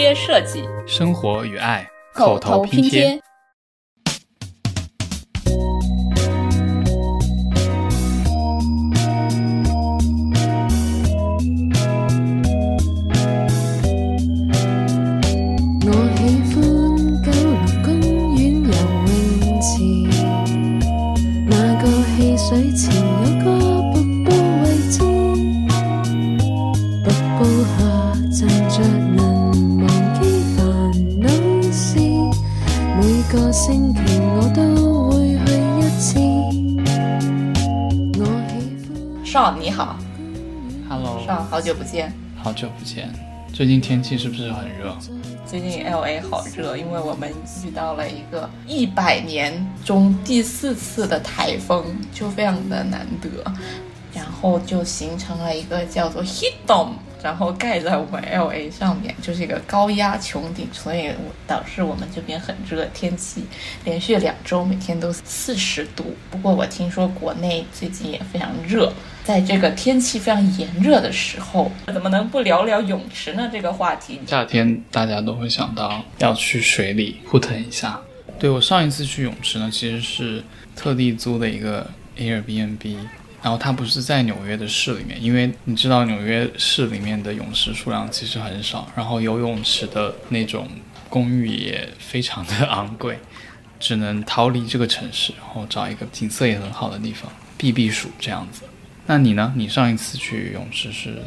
贴设计，生活与爱口头拼贴。最近天气是不是很热？最近 L A 好热，因为我们遇到了一个一百年中第四次的台风，就非常的难得，然后就形成了一个叫做 heat dome，然后盖在我们 L A 上面，就是一个高压穹顶，所以导致我们这边很热，天气连续两周每天都四十度。不过我听说国内最近也非常热，在这个天气非常炎热的时候，怎么能不聊聊泳池呢？这个话题，夏天大家都会想到要去水里扑腾一下。对我上一次去泳池呢，其实是特地租的一个 Airbnb，然后它不是在纽约的市里面，因为你知道纽约市里面的泳池数量其实很少，然后游泳池的那种公寓也非常的昂贵，只能逃离这个城市，然后找一个景色也很好的地方避避暑这样子。那你呢？你上一次去泳池是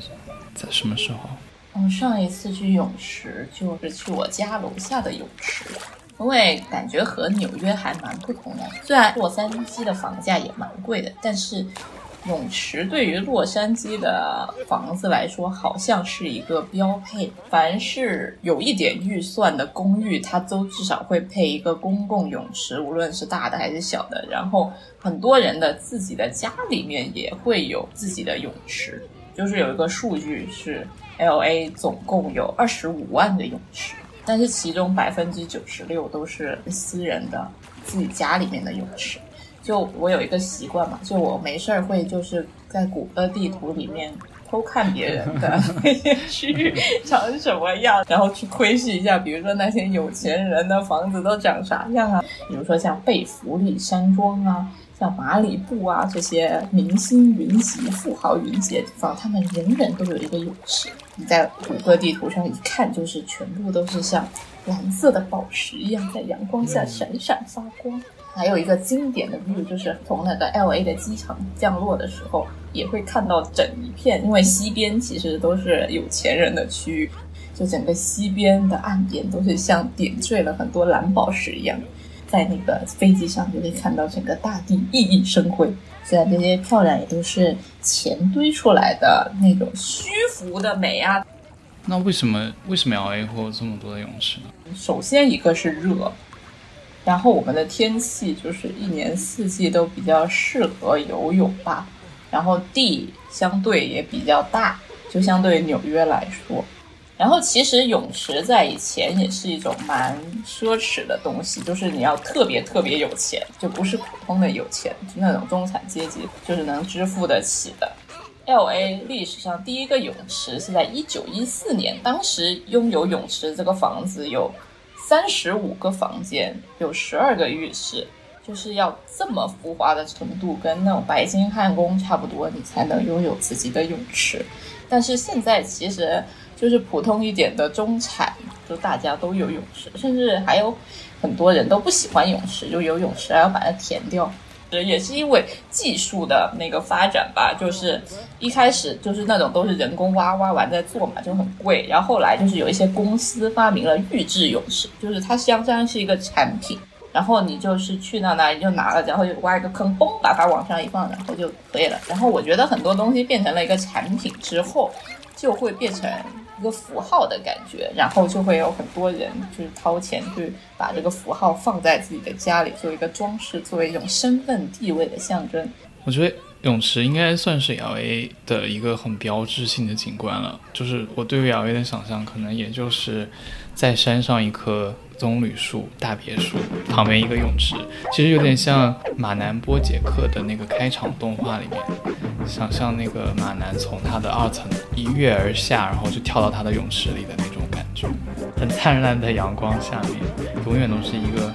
在什么时候？嗯，上一次去泳池就是去我家楼下的泳池，因为感觉和纽约还蛮不同的。虽然洛杉矶的房价也蛮贵的，但是泳池对于洛杉矶的房子来说，好像是一个标配。凡是有一点预算的公寓，它都至少会配一个公共泳池，无论是大的还是小的。然后很多人的自己的家里面也会有自己的泳池。就是有一个数据是 L A 总共有二十五万个泳池，但是其中百分之九十六都是私人的自己家里面的泳池。就我有一个习惯嘛，就我没事儿会就是在谷歌地图里面偷看别人的 那些区域长什么样，然后去窥视一下，比如说那些有钱人的房子都长啥样啊，比如说像贝弗利山庄啊。像马里布啊这些明星云集、富豪云集的地方，他们人人都有一个泳池。你在谷歌地图上一看，就是全部都是像蓝色的宝石一样，在阳光下闪闪发光。还有一个经典的 view，就是从那个 L A 的机场降落的时候，也会看到整一片，因为西边其实都是有钱人的区域，就整个西边的岸边都是像点缀了很多蓝宝石一样。在那个飞机上就可以看到整个大地熠熠生辉，虽然这些漂亮也都是钱堆出来的那种虚浮的美啊。那为什么为什么要 A 货这么多的泳池呢？首先一个是热，然后我们的天气就是一年四季都比较适合游泳吧，然后地相对也比较大，就相对纽约来说。然后其实泳池在以前也是一种蛮奢侈的东西，就是你要特别特别有钱，就不是普通的有钱，就那种中产阶级，就是能支付得起的。L A 历史上第一个泳池是在一九一四年，当时拥有泳池这个房子有三十五个房间，有十二个浴室，就是要这么浮华的程度，跟那种白金汉宫差不多，你才能拥有自己的泳池。但是现在其实就是普通一点的中产，就大家都有泳池，甚至还有很多人都不喜欢泳池，就有泳池还要把它填掉。也是因为技术的那个发展吧，就是一开始就是那种都是人工挖，挖完再做嘛，就很贵。然后后来就是有一些公司发明了预制泳池，就是它相当于是一个产品，然后你就是去到那里就拿了，然后就挖一个坑，嘣，把它往上一放，然后就可以了。然后我觉得很多东西变成了一个产品之后，就会变成一个符号的感觉，然后就会有很多人就是掏钱去把这个符号放在自己的家里，做一个装饰，作为一种身份地位的象征。我觉得泳池应该算是 L A 的一个很标志性的景观了。就是我对于 L A 的想象，可能也就是在山上一棵棕榈树大别墅旁边一个泳池，其实有点像马南波杰克的那个开场动画里面，想象那个马南从他的二层一跃而下，然后就跳到他的泳池里的那种感觉。很灿烂的阳光下面，永远都是一个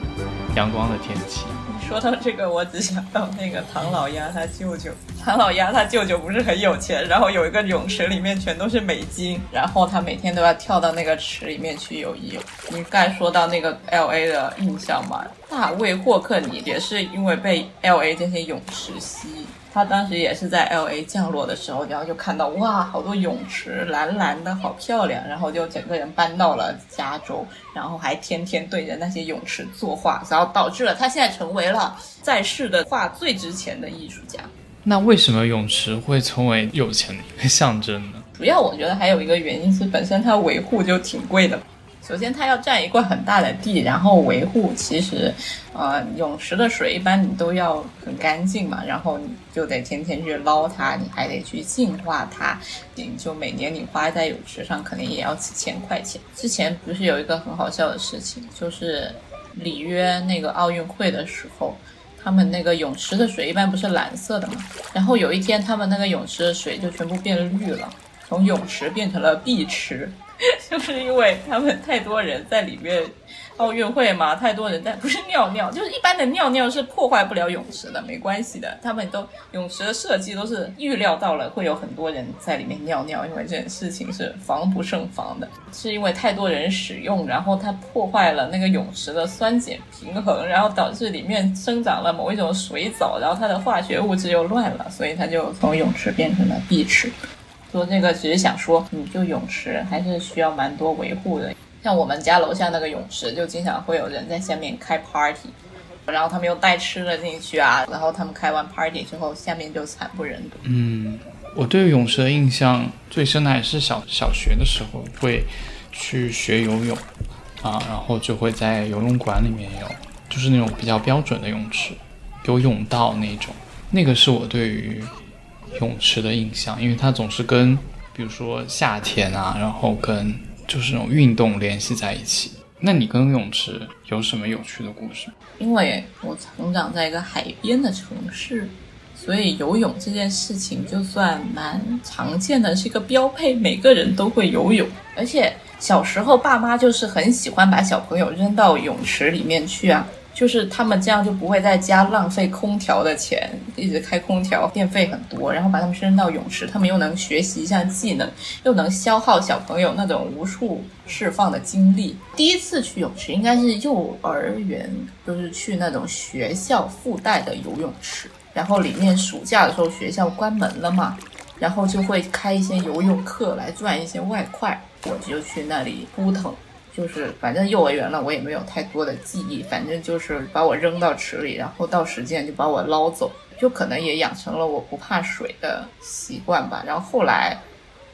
阳光的天气。说到这个，我只想到那个唐老鸭他舅舅。唐老鸭他舅舅不是很有钱，然后有一个泳池里面全都是美金，然后他每天都要跳到那个池里面去游泳。你刚说到那个 L A 的印象嘛，大卫霍克尼也是因为被 L A 这些泳池吸引。他当时也是在 L A 降落的时候，然后就看到哇，好多泳池，蓝蓝的，好漂亮，然后就整个人搬到了加州，然后还天天对着那些泳池作画，然后导致了他现在成为了在世的画最值钱的艺术家。那为什么泳池会成为有钱的一个象征呢？主要我觉得还有一个原因是本身它维护就挺贵的。首先，它要占一块很大的地，然后维护。其实，呃，泳池的水一般你都要很干净嘛，然后你就得天天去捞它，你还得去净化它。你就每年你花在泳池上，肯定也要几千块钱。之前不是有一个很好笑的事情，就是里约那个奥运会的时候，他们那个泳池的水一般不是蓝色的嘛，然后有一天他们那个泳池的水就全部变绿了，从泳池变成了碧池。就是因为他们太多人在里面，奥运会嘛，太多人在，不是尿尿，就是一般的尿尿是破坏不了泳池的，没关系的。他们都泳池的设计都是预料到了会有很多人在里面尿尿，因为这件事情是防不胜防的。是因为太多人使用，然后它破坏了那个泳池的酸碱平衡，然后导致里面生长了某一种水藻，然后它的化学物质又乱了，所以它就从泳池变成了碧池。说这个只是想说，你，就泳池还是需要蛮多维护的。像我们家楼下那个泳池，就经常会有人在下面开 party，然后他们又带吃的进去啊，然后他们开完 party 之后，下面就惨不忍睹。嗯，我对泳池的印象最深的还是小小学的时候会去学游泳啊，然后就会在游泳馆里面有，就是那种比较标准的泳池，有泳道那种，那个是我对于。泳池的印象，因为它总是跟，比如说夏天啊，然后跟就是那种运动联系在一起。那你跟泳池有什么有趣的故事？因为我成长在一个海边的城市，所以游泳这件事情就算蛮常见的，是一个标配，每个人都会游泳。而且小时候爸妈就是很喜欢把小朋友扔到泳池里面去啊。就是他们这样就不会在家浪费空调的钱，一直开空调，电费很多。然后把他们扔到泳池，他们又能学习一项技能，又能消耗小朋友那种无处释放的精力。第一次去泳池应该是幼儿园，就是去那种学校附带的游泳池。然后里面暑假的时候学校关门了嘛，然后就会开一些游泳课来赚一些外快，我就去那里扑腾。就是反正幼儿园了，我也没有太多的记忆。反正就是把我扔到池里，然后到时间就把我捞走，就可能也养成了我不怕水的习惯吧。然后后来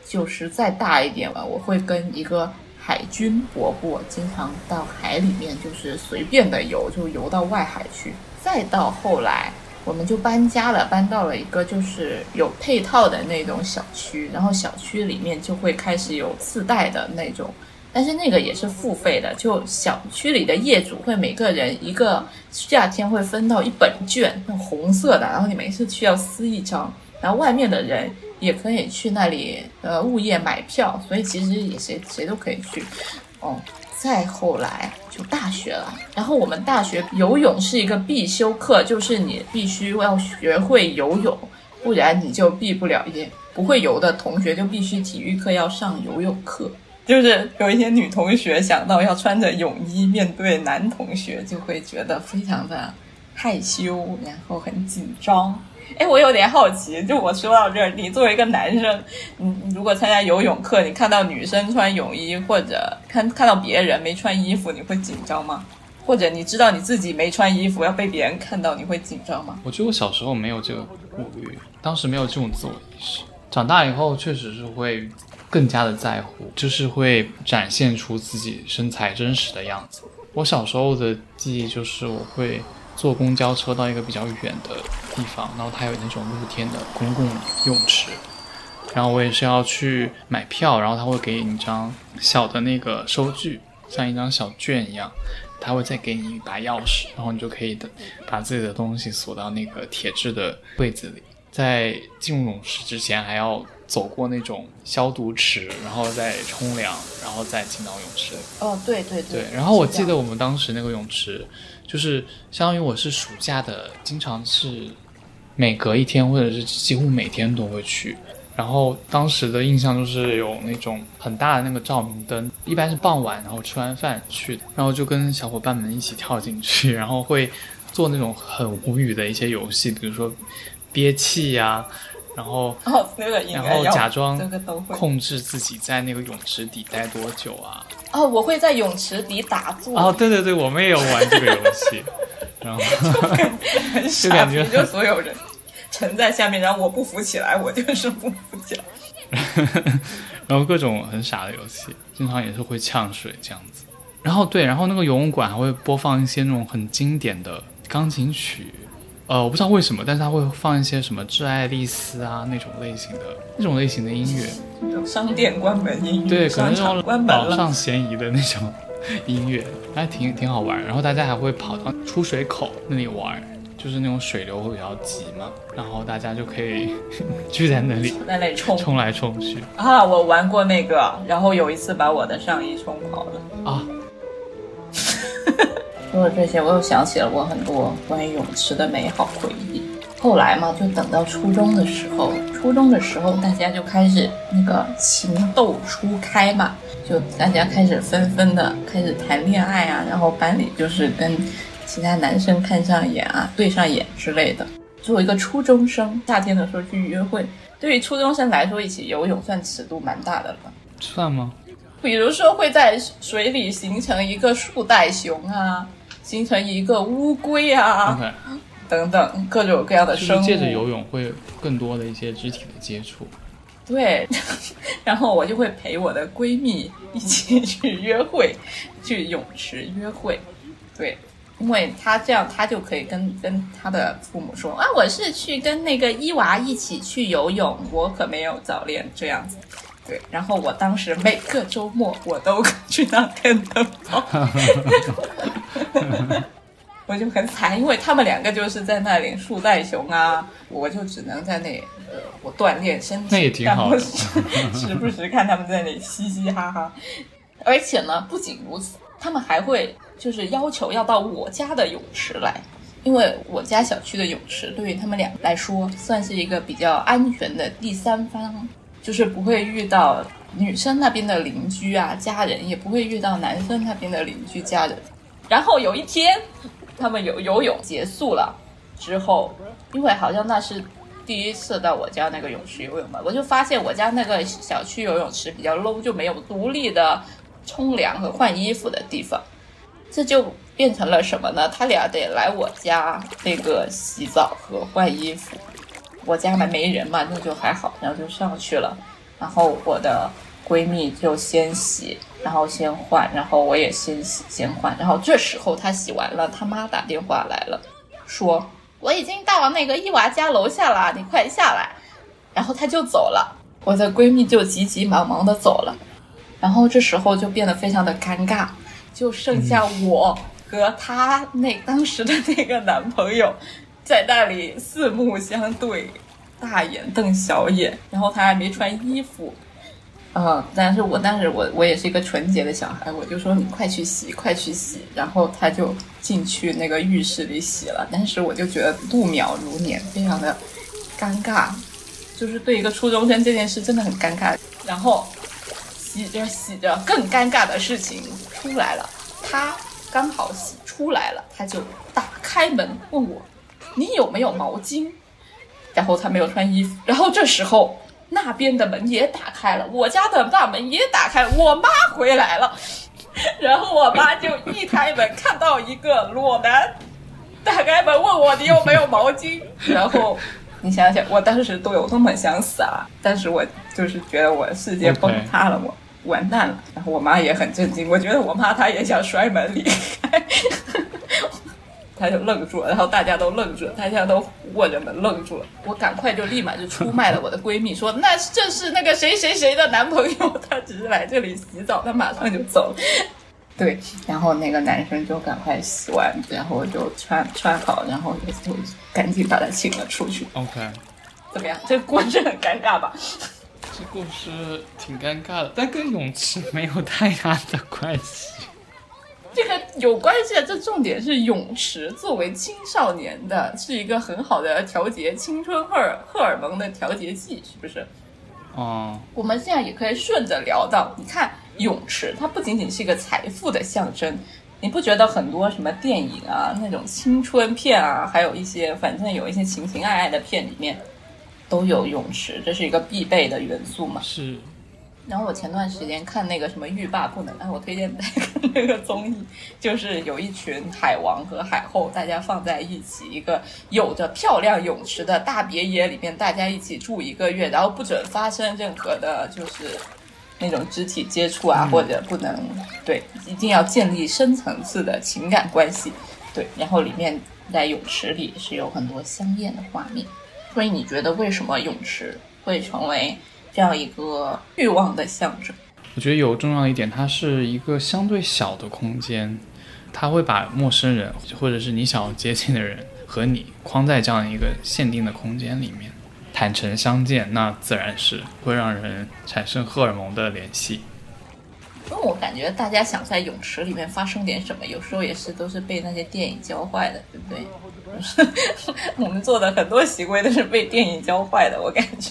就是再大一点了，我会跟一个海军伯伯经常到海里面，就是随便的游，就游到外海去。再到后来，我们就搬家了，搬到了一个就是有配套的那种小区，然后小区里面就会开始有自带的那种。但是那个也是付费的，就小区里的业主会每个人一个夏天会分到一本券，那红色的，然后你每次需要撕一张，然后外面的人也可以去那里呃物业买票，所以其实也谁谁都可以去。哦，再后来就大学了，然后我们大学游泳是一个必修课，就是你必须要学会游泳，不然你就毕不了业。不会游的同学就必须体育课要上游泳课。就是有一些女同学想到要穿着泳衣面对男同学，就会觉得非常的害羞，然后很紧张。哎，我有点好奇，就我说到这儿，你作为一个男生，你如果参加游泳课，你看到女生穿泳衣，或者看看到别人没穿衣服，你会紧张吗？或者你知道你自己没穿衣服要被别人看到，你会紧张吗？我觉得我小时候没有这个顾虑，当时没有这种自我意识。长大以后确实是会。更加的在乎，就是会展现出自己身材真实的样子。我小时候的记忆就是，我会坐公交车到一个比较远的地方，然后它有那种露天的公共泳池，然后我也是要去买票，然后他会给你一张小的那个收据，像一张小券一样，他会再给你一把钥匙，然后你就可以的把自己的东西锁到那个铁质的柜子里。在进入泳池之前，还要。走过那种消毒池，然后再冲凉，然后再进到泳池。哦，对对对，然后我记得我们当时那个泳池，就是相当于我是暑假的，经常是每隔一天或者是几乎每天都会去。然后当时的印象就是有那种很大的那个照明灯，一般是傍晚，然后吃完饭去的，然后就跟小伙伴们一起跳进去，然后会做那种很无语的一些游戏，比如说憋气呀、然后哦，那个然后假装控制自己在那个泳池底待多久啊，哦，我会在泳池底打坐，哦，对对对，我们也有玩这个游戏，然后就感觉，就所有人沉在下面，然后我不浮起来，我就是不浮起来。然后各种很傻的游戏，经常也是会呛水这样子。然后对，然后那个游泳馆还会播放一些那种很经典的钢琴曲，呃，我不知道为什么，但是他会放一些什么致爱丽丝啊那种类型的那种类型的音乐，商店关门音乐，对，可能那种关门了。老少咸宜的那种 音乐，还挺挺好玩。然后大家还会跑到出水口那里玩，就是那种水流会比较急嘛，然后大家就可以 聚在那里在那里冲冲来冲去啊！我玩过那个，然后有一次把我的上衣冲跑了。啊。说了这些，我又想起了我很多关于泳池的美好回忆。后来嘛，就等到初中的时候，初中的时候大家就开始那个情窦初开嘛，就大家开始纷纷的开始谈恋爱啊，然后班里就是跟其他男生看上眼啊，对上眼之类的。作为一个初中生，夏天的时候去约会，对于初中生来说，一起游泳算尺度蛮大的了。算吗？比如说会在水里形成一个树袋熊啊，形成一个乌龟啊等等各种各样的就生物。是借着游泳会更多的一些肢体的接触。对，然后我就会陪我的闺蜜一起去约会，去泳池约会。对，因为她这样，她就可以跟跟她的父母说啊，我是去跟那个伊娃一起去游泳，我可没有早恋这样子。对，然后我当时每个周末我都去那跟他跑，我就很惨，因为他们两个就是在那里树袋熊啊，我就只能在那里呃，我锻炼身体，那也挺好的然后时时不时看他们在那里嘻嘻哈哈。而且呢，不仅如此，他们还会就是要求要到我家的泳池来，因为我家小区的泳池对于他们俩来说算是一个比较安全的第三方，就是不会遇到女生那边的邻居啊、家人，也不会遇到男生那边的邻居家人。然后有一天，他们游游泳结束了之后，因为好像那是第一次到我家那个泳池游泳吧，我就发现我家那个小区游泳池比较 low，就没有独立的冲凉和换衣服的地方，这就变成了什么呢？他俩得来我家那个洗澡和换衣服。我家嘛没人嘛，那就还好，然后就上去了。然后我的闺蜜就先洗，然后先换，然后我也先洗先换。然后这时候她洗完了，她妈打电话来了，说我已经到那个伊娃家楼下了，你快下来。然后她就走了，我的闺蜜就急急忙忙的走了。然后这时候就变得非常的尴尬，就剩下我和她那当时的那个男朋友在那里四目相对，大眼瞪小眼，然后他还没穿衣服，嗯，但是我当时我我也是一个纯洁的小孩，我就说你快去洗，快去洗，然后他就进去那个浴室里洗了，但是我就觉得度秒如年，非常的尴尬，就是对一个初中生这件事真的很尴尬，然后洗着洗着，更尴尬的事情出来了，他刚好洗出来了，他就打开门问我你有没有毛巾，然后他没有穿衣服，然后这时候那边的门也打开了，我家的大门也打开，我妈回来了，然后我妈就一开门看到一个裸男，打开门问我你有没有毛巾，然后你想想，我当时都有多么想死啊！但是我就是觉得我世界崩塌了，我完蛋了。然后我妈也很震惊，我觉得我妈她也想摔门离开。他就愣住了，然后大家都愣住了，大家都握着门愣住了。我赶快就立马就出卖了我的闺蜜，说那这是那个谁谁谁的男朋友，他只是来这里洗澡，他马上就走了。对，然后那个男生就赶快洗完，然后就穿穿好，然后就就赶紧把他请了出去。OK，怎么样？这个故事很尴尬吧？这故事挺尴尬的，但跟泳池没有太大的关系。这个有关系的，这重点是泳池作为青少年的，是一个很好的调节青春荷尔荷尔蒙的调节剂，是不是？哦，我们现在也可以顺着聊到，你看泳池，它不仅仅是一个财富的象征，你不觉得很多什么电影啊，那种青春片啊，还有一些反正有一些情情爱爱的片里面都有泳池，这是一个必备的元素嘛？是然后我前段时间看那个什么欲罢不能，哎，我推荐大家看那个综艺，就是有一群海王和海后，大家放在一起，一个有着漂亮泳池的大别野里面，大家一起住一个月，然后不准发生任何的，就是那种肢体接触啊，嗯或者不能对，一定要建立深层次的情感关系，对，然后里面在泳池里是有很多香艳的画面，所以你觉得为什么泳池会成为？这样一个欲望的象征。我觉得有重要的一点，它是一个相对小的空间，它会把陌生人或者是你想要接近的人和你框在这样一个限定的空间里面，坦诚相见，那自然是会让人产生荷尔蒙的联系。因为我感觉大家想在泳池里面发生点什么，有时候也是都是被那些电影教坏的，对不对？我们做的很多行为都是被电影教坏的，我感觉。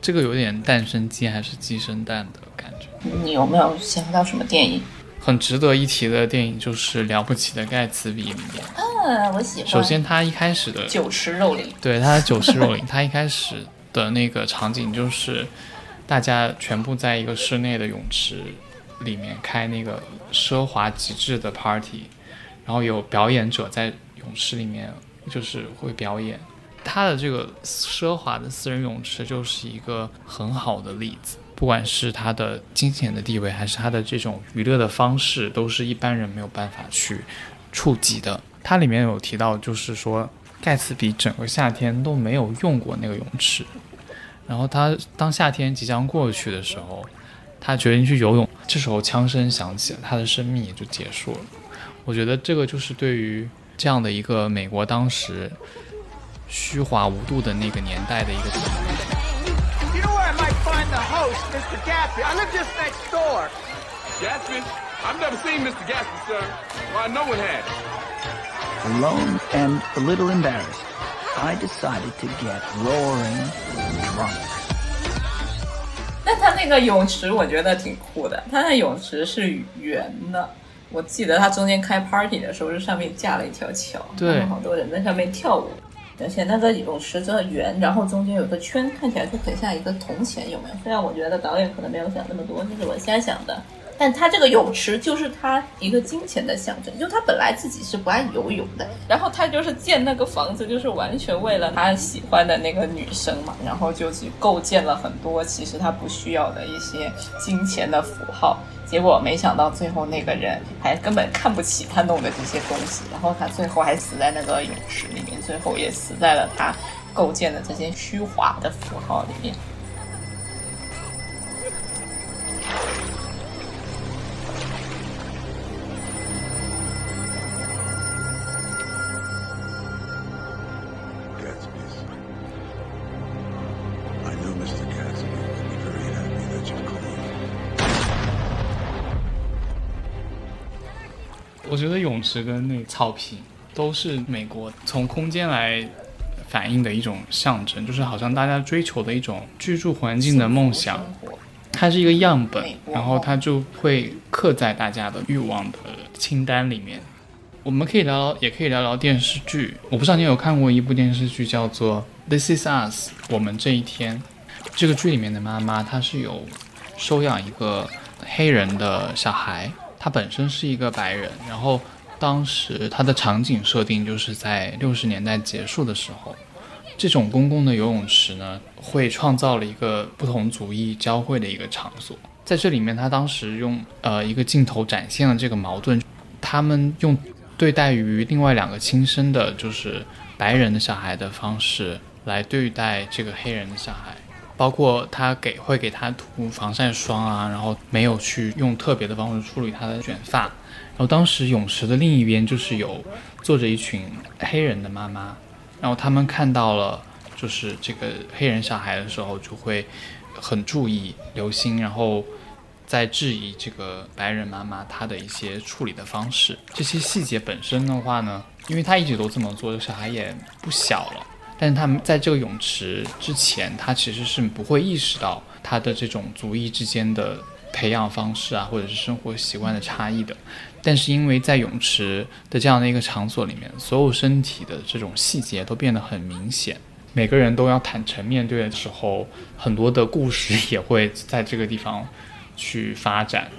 这个有点蛋生鸡还是鸡生蛋的感觉。你有没有想到什么电影？很值得一提的电影就是《了不起的盖茨比》里面。啊，我喜欢。首先，他一开始的酒池肉林，对他的酒池肉林，他一开始的那个场景就是大家全部在一个室内的泳池里面开那个奢华极致的 party，然后有表演者在泳池里面就是会表演。他的这个奢华的私人泳池就是一个很好的例子，不管是他的金钱的地位，还是他的这种娱乐的方式，都是一般人没有办法去触及的。它里面有提到，就是说盖茨比整个夏天都没有用过那个泳池，然后他当夏天即将过去的时候，他决定去游泳，这时候枪声响起了，他的生命也就结束了。我觉得这个就是对于这样的一个美国当时虚华无度的那个年代的一个评论。You know where I might find the host, Mr. Gaffney? I live just next door. Gatsby? I've never seen Mr. Gatsby, sir. Why, no one has. Alone and a little embarrassed, I decided to get roaring drunk. 但他那个泳池我觉得挺酷的，他那泳池是圆的。我记得他中间开 party 的时候，是上面架了一条桥，对然后好多人在上面跳舞，而且那个泳池的圆，然后中间有个圈，看起来就很像一个铜钱，有没有？虽然我觉得导演可能没有想那么多，这是我瞎想的。但他这个泳池就是他一个金钱的象征，就他本来自己是不爱游泳的，然后他就是建那个房子，就是完全为了他喜欢的那个女生嘛，然后就去构建了很多其实他不需要的一些金钱的符号，结果没想到最后那个人还根本看不起他弄的这些东西，然后他最后还死在那个泳池里面，最后也死在了他构建的这些虚华的符号里面。池跟那个草坪都是美国从空间来反映的一种象征，就是好像大家追求的一种居住环境的梦想。它是一个样本然后它就会刻在大家的欲望的清单里面。我们可以聊聊，也可以聊聊电视剧。我不知道你有看过一部电视剧叫做《This Is Us》，我们这一天。这个剧里面的妈妈，她是有收养一个黑人的小孩，她本身是一个白人，然后当时他的场景设定就是在六十年代结束的时候，这种公共的游泳池呢，会创造了一个不同族裔交汇的一个场所。在这里面，他当时用呃一个镜头展现了这个矛盾，他们用对待于另外两个亲生的，就是白人的小孩的方式来对待这个黑人的小孩。包括他给会给他涂防晒霜啊，然后没有去用特别的方式处理他的卷发。然后当时泳池的另一边就是有坐着一群黑人的妈妈，然后他们看到了就是这个黑人小孩的时候，就会很注意留心，然后在质疑这个白人妈妈她的一些处理的方式。这些细节本身的话呢，因为他一直都这么做，小孩也不小了。但是他们在这个泳池之前，他其实是不会意识到他的这种族裔之间的培养方式啊，或者是生活习惯的差异的。但是因为在泳池的这样的一个场所里面，所有身体的这种细节都变得很明显，每个人都要坦诚面对的时候，很多的故事也会在这个地方去发展。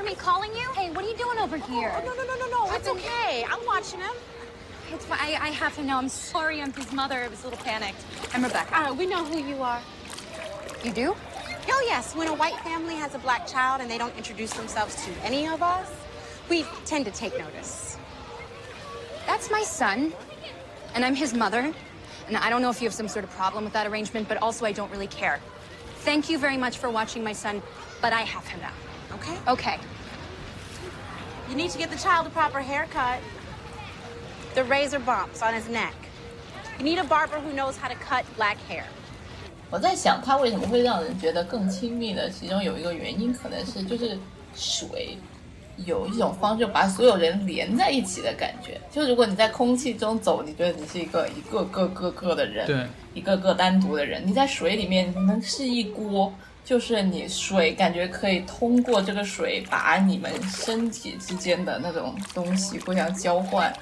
Hear me calling you? Hey, what are you doing over here? Oh, no, no, no, no, no. It's okay. I'm watching him. It's fine. I, I have to know. I'm sorry. I'm his mother. I was a little panicked. I'm Rebecca. Uh, we know who you are. You do? Oh, yes. When a white family has a black child and they don't introduce themselves to any of us, we tend to take notice. That's my son, and I'm his mother. And I don't know if you have some sort of problem with that arrangement, but also I don't really care. Thank you very much for watching my son, but I have him now. Okay? Okay. You need to get the child a proper haircut. The razor bumps on his neck. You need a barber who knows how to cut black hair. 我在想，它为什么会让人觉得更亲密的？其中有一个原因，可能是就是水有一种方式把所有人连在一起的感觉。就如果你在空气中走，你觉得你是一个一个个个个的人，对，一个个单独的人。你在水里面，你们是一锅，就是你水感觉可以通过这个水把你们身体之间的那种东西互相交换，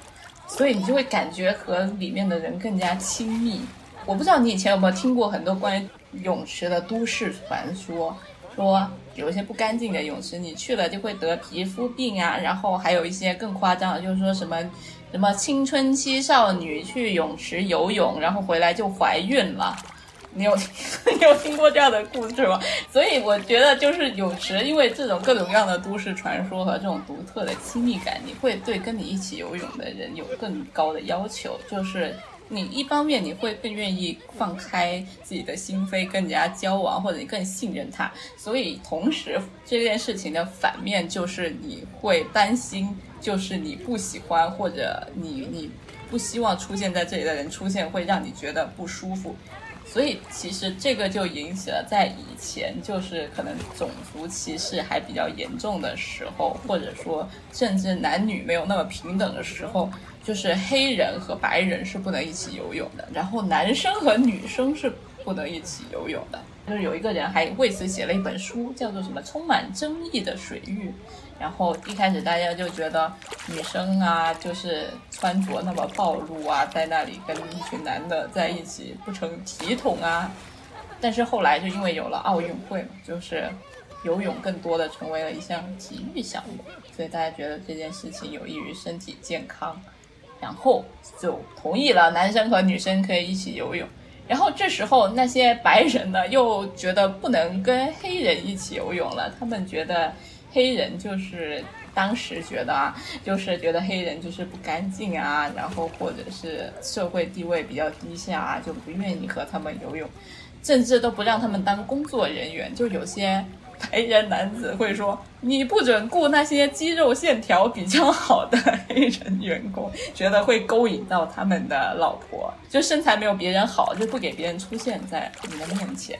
所以你就会感觉和里面的人更加亲密。我不知道你以前有没有听过很多关于泳池的都市传说，说有一些不干净的泳池，你去了就会得皮肤病啊，然后还有一些更夸张的，就是说什么什么青春期少女去泳池游泳，然后回来就怀孕了。你有 你有听过这样的故事吗？所以我觉得就是泳池，因为这种各种各样的都市传说和这种独特的亲密感，你会对跟你一起游泳的人有更高的要求，就是。你一方面你会更愿意放开自己的心扉，跟人家交往，或者你更信任他。所以同时这件事情的反面就是你会担心，就是你不喜欢或者你你不希望出现在这里的人出现，会让你觉得不舒服。所以其实这个就引起了在以前就是可能种族歧视还比较严重的时候，或者说甚至男女没有那么平等的时候，就是黑人和白人是不能一起游泳的，然后男生和女生是不能一起游泳的。就是有一个人还为此写了一本书，叫做什么“充满争议的水域”。然后一开始大家就觉得女生啊，就是穿着那么暴露啊，在那里跟一群男的在一起不成体统啊。但是后来就因为有了奥运会嘛，就是游泳更多的成为了一项体育项目，所以大家觉得这件事情有益于身体健康，然后就同意了男生和女生可以一起游泳。然后这时候那些白人呢，又觉得不能跟黑人一起游泳了，他们觉得。黑人就是当时觉得啊，就是觉得黑人就是不干净啊，然后或者是社会地位比较低下啊，就不愿意和他们游泳，甚至都不让他们当工作人员。就有些白人男子会说：“你不准雇那些肌肉线条比较好的黑人员工，觉得会勾引到他们的老婆，就身材没有别人好，就不给别人出现在你的面前。”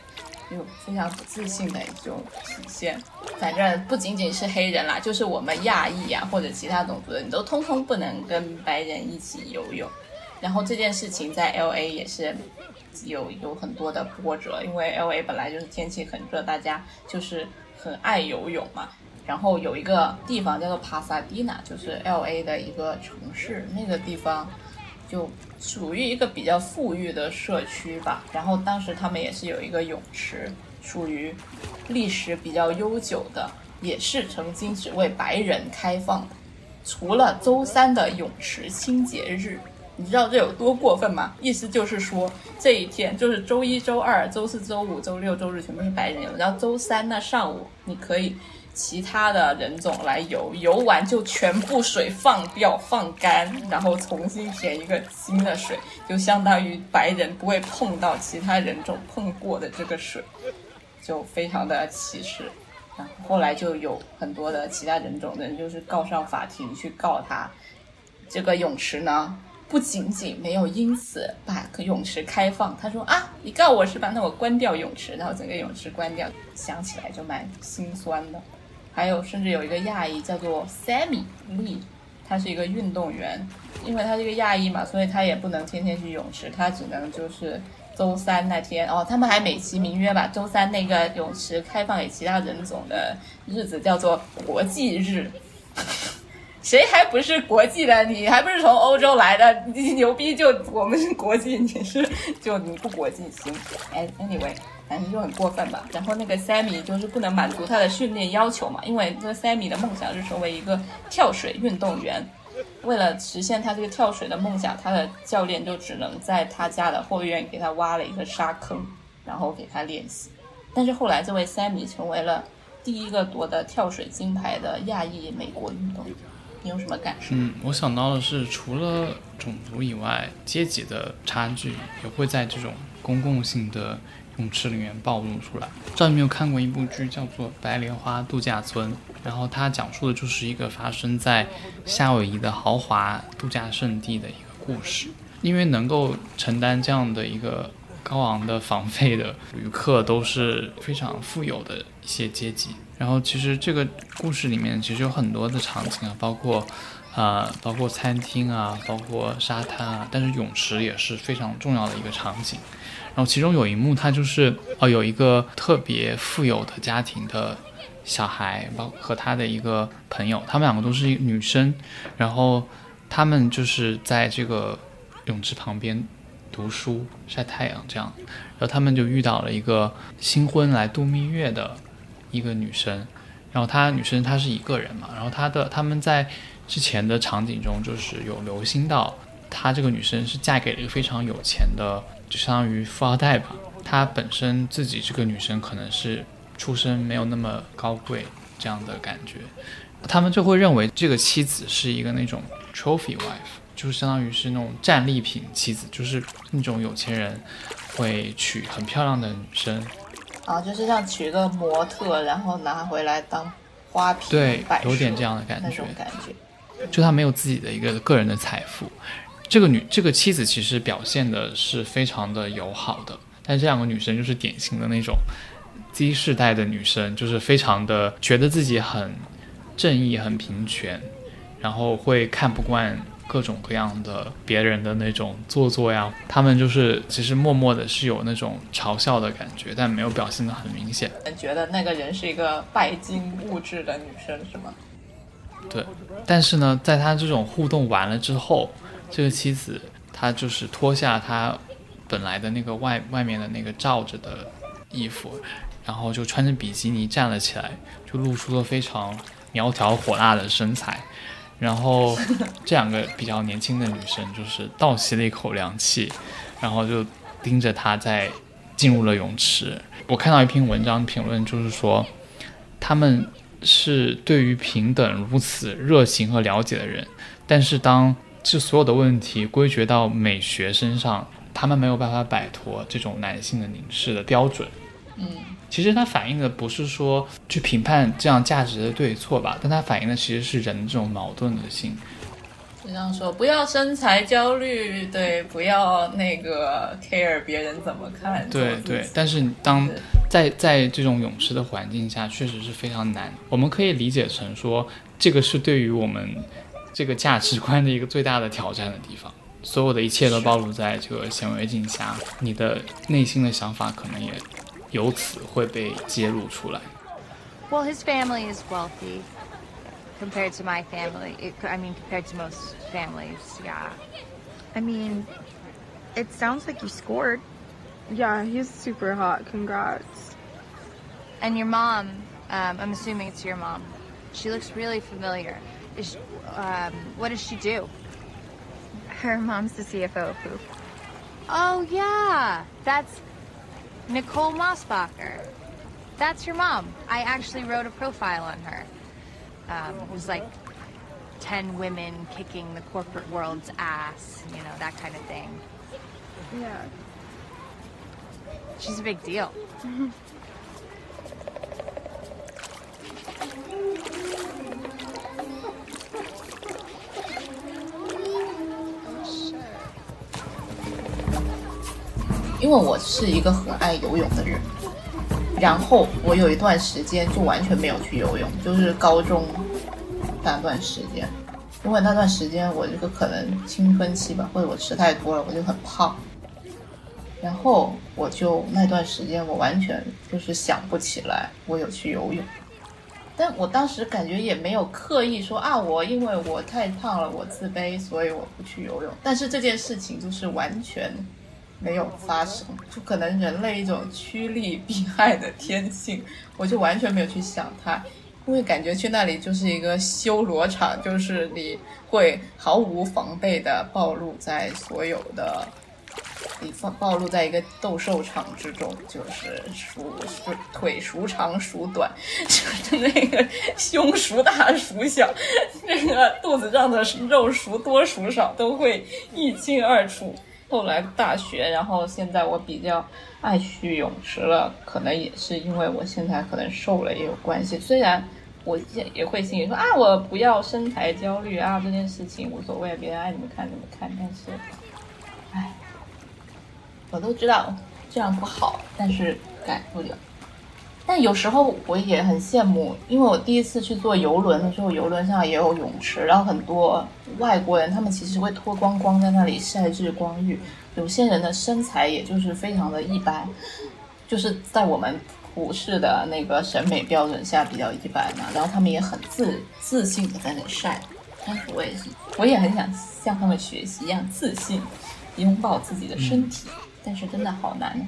有非常不自信的一种体现。反正不仅仅是黑人啦，就是我们亚裔啊，或者其他种族的，你都通通不能跟白人一起游泳。然后这件事情在 L A 也是有有很多的波折，因为 L A 本来就是天气很热，大家就是很爱游泳嘛。然后有一个地方叫做帕萨迪纳，就是 L A 的一个城市，那个地方。就属于一个比较富裕的社区吧，然后当时他们也是有一个泳池，属于历史比较悠久的，也是曾经只为白人开放的。除了周三的泳池清洁日，你知道这有多过分吗？意思就是说这一天就是周一周二、周四周五、周六周日全部是白人游，然后周三呢上午你可以其他的人种来游，游完就全部水放掉放干，然后重新填一个新的水，就相当于白人不会碰到其他人种碰过的这个水，就非常的歧视。然后后来就有很多的其他人种的人就是告上法庭去告他，这个泳池呢。不仅仅没有因此把泳池开放，他说啊，你告我是吧？那我关掉泳池，然后整个泳池关掉，想起来就蛮心酸的。还有，甚至有一个亚裔叫做 Sammy Lee，他是一个运动员，因为他是一个亚裔嘛，所以他也不能天天去泳池，他只能就是周三那天哦，他们还美其名曰把，周三那个泳池开放给其他人种的日子叫做国际日。谁还不是国际的？你还不是从欧洲来的？你牛逼就我们是国际，你是就你不国际行？哎，anyway，反正就很过分吧。然后那个 Sammy 就是不能满足他的训练要求嘛，因为这 Sammy 的梦想是成为一个跳水运动员。为了实现他这个跳水的梦想，他的教练就只能在他家的后院给他挖了一个沙坑，然后给他练习。但是后来这位 Sammy 成为了第一个夺得跳水金牌的亚裔美国运动员。你有什么感受？嗯，我想到的是，除了种族以外，阶级的差距也会在这种公共性的泳池里面暴露出来。不知道你有没有看过一部剧，叫做《白莲花度假村》，然后它讲述的就是一个发生在夏威夷的豪华度假胜地的一个故事。因为能够承担这样的一个高昂的房费的旅客，都是非常富有的一些阶级。然后其实这个故事里面其实有很多的场景啊，包括，呃，包括餐厅啊，包括沙滩啊，但是泳池也是非常重要的一个场景。然后其中有一幕，它就是哦，有一个特别富有的家庭的小孩，包和他的一个朋友，他们两个都是女生，然后他们就是在这个泳池旁边读书、晒太阳这样，然后他们就遇到了一个新婚来度蜜月的。一个女生，然后她女生她是一个人嘛，然后她的他们在之前的场景中就是有留心到，她这个女生是嫁给了一个非常有钱的，就相当于富二代吧。她本身自己这个女生可能是出身没有那么高贵这样的感觉，他们就会认为这个妻子是一个那种 trophy wife，就是相当于是那种战利品妻子，就是那种有钱人会娶很漂亮的女生。啊，就是像娶个模特，然后拿回来当花瓶，对，有点这样的感觉。感觉，就他没有自己的一个个人的财富。这个女，这个妻子其实表现的是非常的友好的，但这两个女生就是典型的那种 Z 世代的女生，就是非常的觉得自己很正义、很平权，然后会看不惯。各种各样的别人的那种做作呀，他们就是其实默默的是有那种嘲笑的感觉，但没有表现的很明显。觉得那个人是一个拜金物质的女生是吗？对，但是呢，在他这种互动完了之后，这个妻子她就是脱下她本来的那个外外面的那个罩着的衣服，然后就穿着比基尼站了起来，就露出了非常苗条火辣的身材。然后这两个比较年轻的女生就是倒吸了一口凉气，然后就盯着他在进入了泳池。我看到一篇文章评论，就是说他们是对于平等如此热情和了解的人，但是当这所有的问题归结到美学身上，他们没有办法摆脱这种男性的凝视的标准。嗯。其实它反映的不是说去评判这样价值的对错吧，但它反映的其实是人这种矛盾的心。就像说不要身材焦虑，对，不要那个 care 别人怎么看。对对，但是当在在这种泳池的环境下，确实是非常难。我们可以理解成说，这个是对于我们这个价值观的一个最大的挑战的地方。所有的一切都暴露在这个显微镜下，你的内心的想法可能也。由此会被揭露出来。Well, his family is wealthy compared to my family. It, I mean, compared to most families, yeah. I mean, it sounds like you scored. Yeah, he's super hot. Congrats. And your mom, um, I'm assuming it's your mom. She looks really familiar. Is, um, what does she do? Her mom's the CFO of Poop. Oh, yeah. That's Nicole Mossbacher. that's your mom. I actually wrote a profile on her. Um, it was like 10 women kicking the corporate world's ass, you know, that kind of thing. Yeah. She's a big deal. 因为我是一个很爱游泳的人，然后我有一段时间就完全没有去游泳，就是高中那段时间，因为那段时间我这个可能青春期吧，或者我吃太多了，我就很胖，然后我就那段时间我完全就是想不起来我有去游泳。但我当时感觉也没有刻意说啊，我因为我太胖了，我自卑，所以我不去游泳。但是这件事情就是完全没有发生，就可能人类一种趋利避害的天性，我就完全没有去想它，因为感觉去那里就是一个修罗场，就是你会毫无防备的暴露在所有的。你放暴露在一个斗兽场之中，就是孰腿孰长孰短，就是那个胸孰大孰小，那个肚子上的肉孰多孰少都会一清二楚。后来大学，然后现在我比较爱去泳池了，可能也是因为我现在可能瘦了也有关系。虽然我也也会心里说啊，我不要身材焦虑啊，这件事情无所谓，别人爱怎么看怎么看。但是，唉。我都知道这样不好，但是改不了。但有时候我也很羡慕，因为我第一次去坐游轮的时候，游轮上也有泳池，然后很多外国人他们其实会脱光光在那里晒日光浴。有些人的身材也就是非常的一般，就是在我们普世的那个审美标准下比较一般嘛。然后他们也很自自信的在那里晒。但是我也是，我也很想向他们学习一样自信，拥抱自己的身体。但是真的好难。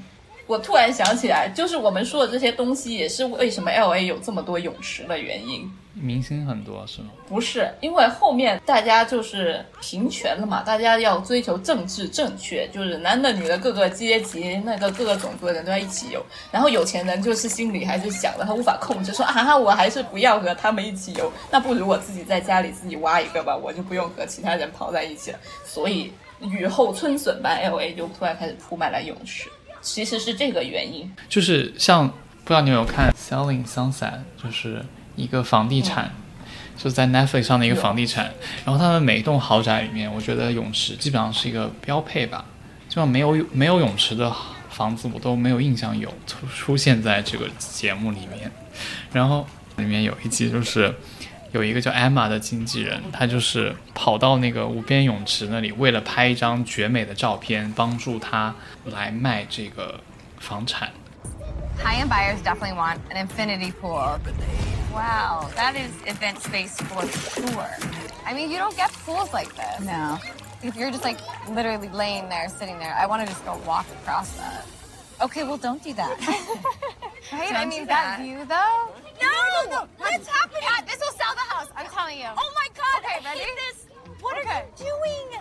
我突然想起来，就是我们说的这些东西，也是为什么 L A 有这么多泳池的原因。明星很多是吗？不是，因为后面大家就是平权了嘛，大家要追求政治正确，就是男的、女的各个阶级、那个各个种族的人都在一起游。然后有钱人就是心里还是想的他无法控制，说啊，我还是不要和他们一起游，那不如我自己在家里自己挖一个吧，我就不用和其他人跑在一起了。所以。雨后春笋般，L A 就突然开始铺满了泳池，其实是这个原因。就是像不知道你有没有看《Selling Sunset》，就是一个房地产，就在 Netflix 上的一个房地产。然后他们每一栋豪宅里面，我觉得泳池基本上是一个标配吧。基本上没有没有泳池的房子，我都没有印象有出出现在这个节目里面。然后里面有一集就是。有一个叫 Emma 的经纪人，他就是跑到那个无边泳池那里，为了拍一张绝美的照片，帮助他来卖这个房产。High-end buyers definitely want an infinity pool. Wow, that is event space for sure. I mean, you don't get pools like this. No. If you're just like literally laying there, sitting there, I want to just go walk across that. Okay, well, don't do that. Right? Don't I mean, do that. that. view though. No! no, no. What's happening? Yeah, this will sell the house. I'm telling you. Oh my god, Okay, I ready? this. What are you doing?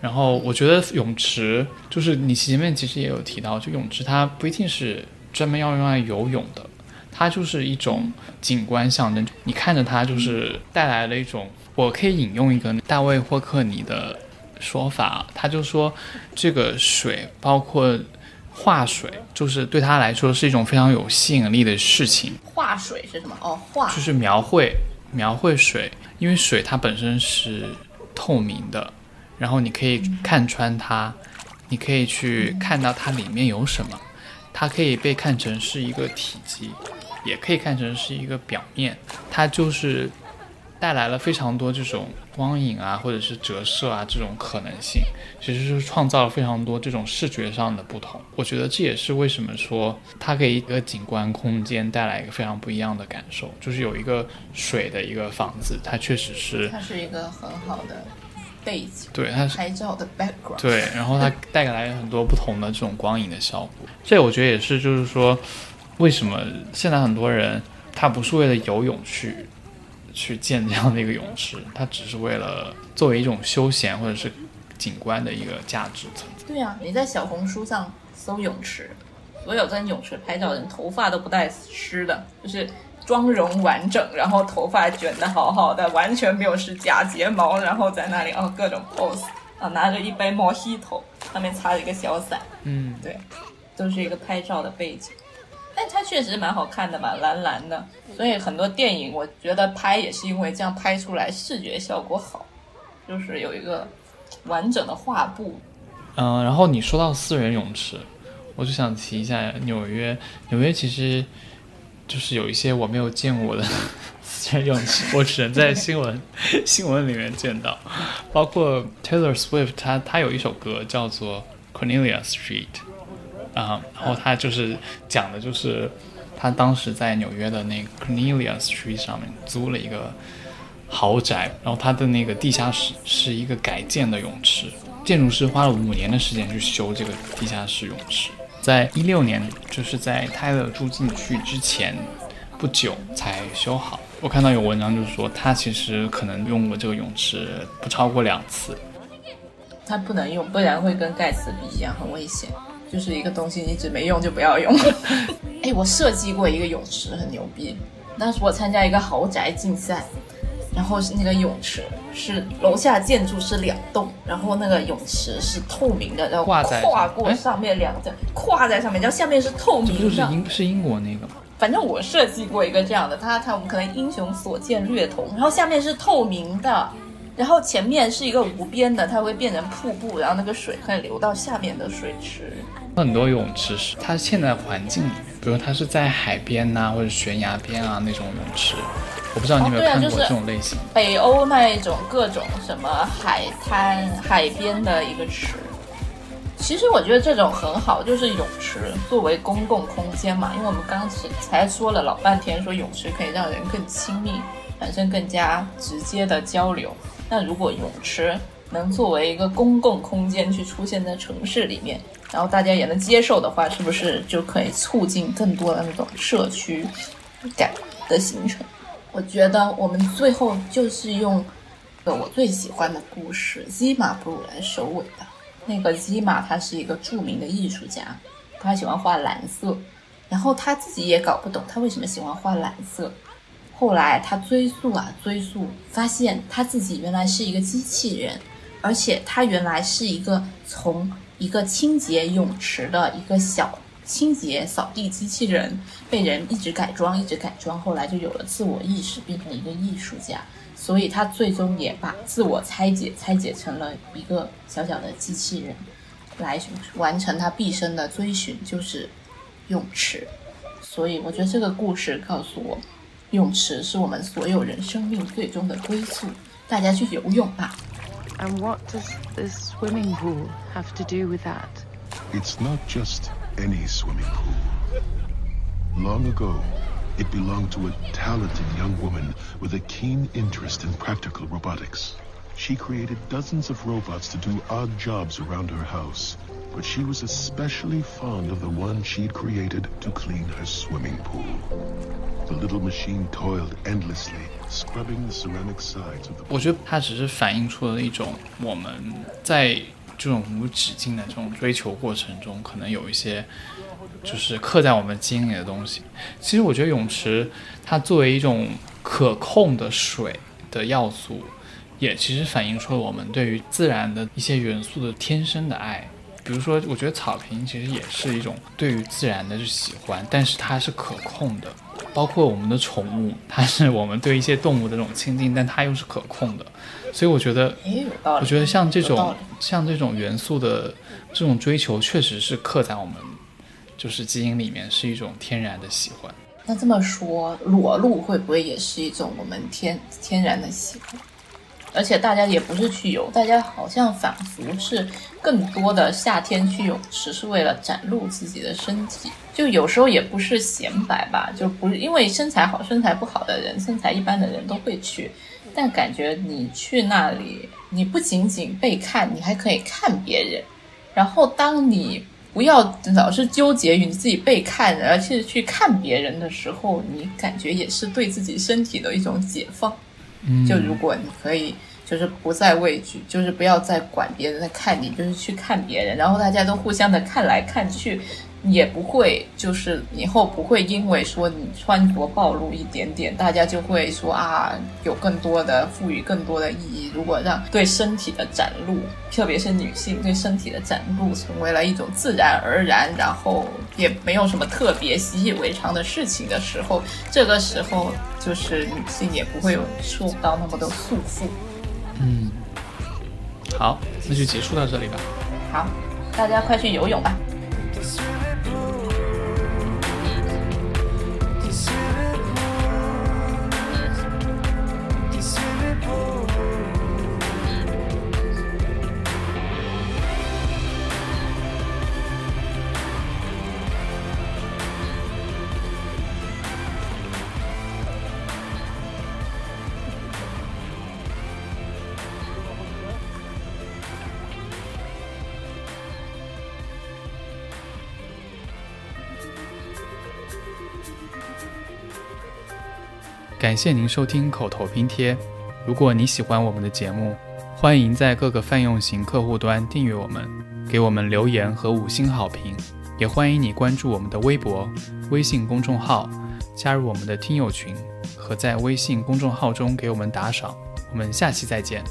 然后我觉得泳池就是你前面其实也有提到，就泳池它不一定是专门要用来游泳的，它就是一种景观象征。你看着它，就是带来了一种。我可以引用一个大卫霍克尼的说法，他就说这个水包括画水，就是对他来说是一种非常有吸引力的事情。画水是什么？哦，画就是描绘描绘水，因为水它本身是透明的，然后你可以看穿它，你可以去看到它里面有什么，它可以被看成是一个体积，也可以看成是一个表面，它就是带来了非常多这种光影啊，或者是折射啊这种可能性，其实是创造了非常多这种视觉上的不同。我觉得这也是为什么说它给一个景观空间带来一个非常不一样的感受，就是有一个水的一个房子，它确实是它是一个很好的背景，对它是拍照的 background，对，然后它带来很多不同的这种光影的效果。这我觉得也是，就是说，为什么现在很多人他不是为了游泳去去建这样的一个泳池，它只是为了作为一种休闲或者是景观的一个价值存在。对啊，你在小红书上搜泳池，所有在泳池拍照的人头发都不带湿的，就是妆容完整，然后头发卷得好好的，完全没有是假睫毛，然后在那里哦各种 pose 啊，拿着一杯 mojito，上面插着一个小伞，嗯，对，都是一个拍照的背景。但它确实蛮好看的嘛，蓝蓝的，所以很多电影我觉得拍也是因为这样拍出来视觉效果好，就是有一个完整的画布。嗯，然后你说到私人泳池，我就想提一下纽约。纽约其实就是有一些我没有见过的私人泳池，我只能在新闻新闻里面见到。包括 Taylor Swift，他他有一首歌叫做 Cornelia Street，啊、然后他就是讲的就是他当时在纽约的那个 Cornelia Street 上面租了一个豪宅，然后他的那个地下室是一个改建的泳池，建筑师花了五年的时间去修这个地下室泳池，在一六年，就是在泰勒住进去之前不久才修好。我看到有文章就是说，他其实可能用过这个泳池不超过两次。他不能用，不然会跟盖茨比一样很危险。就是一个东西，你一直没用就不要用。哎，我设计过一个泳池，很牛逼。当时我参加一个豪宅竞赛，然后是那个泳池是楼下建筑是两栋，然后那个泳池是透明的，然后跨过哎上面两层，跨在上面，然后下面是透这不就是。英是英国那个吗？反正我设计过一个这样的，它它我们可能英雄所见略同，然后下面是透明的，然后前面是一个无边的，它会变成瀑布，然后那个水可以流到下面的水池。很多泳池是它现在环境里面，比如它是在海边呐、或者悬崖边啊那种泳池，我不知道你有没有看过这种类型。北欧那一种各种什么海滩、海边的一个池。其实我觉得这种很好，就是泳池作为公共空间嘛，因为我们刚才才说了老半天，说泳池可以让人更亲密，产生更加直接的交流。那如果泳池能作为一个公共空间去出现在城市里面，然后大家也能接受的话，是不是就可以促进更多的那种社区感的形成？我觉得我们最后就是用个我最喜欢的故事《Zima Blue》来收尾吧。那个 Zima 他是一个著名的艺术家，他喜欢画蓝色，然后他自己也搞不懂他为什么喜欢画蓝色。后来他追溯啊追溯，发现他自己原来是一个机器人，而且他原来是一个从一个清洁泳池的一个小清洁扫地机器人，被人一直改装，一直改装，后来就有了自我意识，变成一个艺术家。所以他最终也把自我拆解，拆解成了一个小小的机器人，来完成他毕生的追寻，就是泳池。所以我觉得这个故事告诉我，泳池是我们所有人生命最终的归宿。大家去游泳吧。And what does this swimming pool have to do with that? It's not just any swimming pool. Long ago, it belonged to a talented young woman with a keen interest in practical robotics. She created dozens of robots to do odd jobs around her house, but she was especially fond of the one she'd created to clean her swimming pool. The little machine toiled endlessly, scrubbing the ceramic sides of the 我觉得它只是反映出了一种我们在 这种无止境的这种追求过程中，可能有一些就是刻在我们基因里的东西。其实我觉得泳池它作为一种可控的水的要素，也其实反映出了我们对于自然的一些元素的天生的爱。比如说，我觉得草坪其实也是一种对于自然的喜欢，但是它是可控的。包括我们的宠物，它是我们对一些动物的这种亲近，但它又是可控的。所以我觉得，也有道理。我觉得像这种像这种元素的这种追求，确实是刻在我们就是基因里面，是一种天然的喜欢。那这么说，裸露会不会也是一种我们天天然的喜欢？而且大家也不是去游，大家好像仿佛是更多的夏天去泳池是为了展露自己的身体，就有时候也不是显摆吧，就不是因为身材好、身材不好的人、身材一般的人都会去，但感觉你去那里，你不仅仅被看，你还可以看别人。然后当你不要老是纠结于你自己被看，而是去看别人的时候，你感觉也是对自己身体的一种解放。就如果你可以，就是不再畏惧，就是不要再管别人在看你，就是去看别人，然后大家都互相的看来看去。也不会，就是以后不会因为说你穿着暴露一点点，大家就会说啊，有更多的赋予更多的意义。如果让对身体的展露，特别是女性对身体的展露，成为了一种自然而然，然后也没有什么特别习以为常的事情的时候，这个时候就是女性也不会有受到那么多束缚。嗯，好，那就结束到这里吧。好，大家快去游泳吧。感谢您收听口头拼贴。如果你喜欢我们的节目，欢迎在各个泛用型客户端订阅我们，给我们留言和五星好评。也欢迎你关注我们的微博、微信公众号，加入我们的听友群，和在微信公众号中给我们打赏。我们下期再见。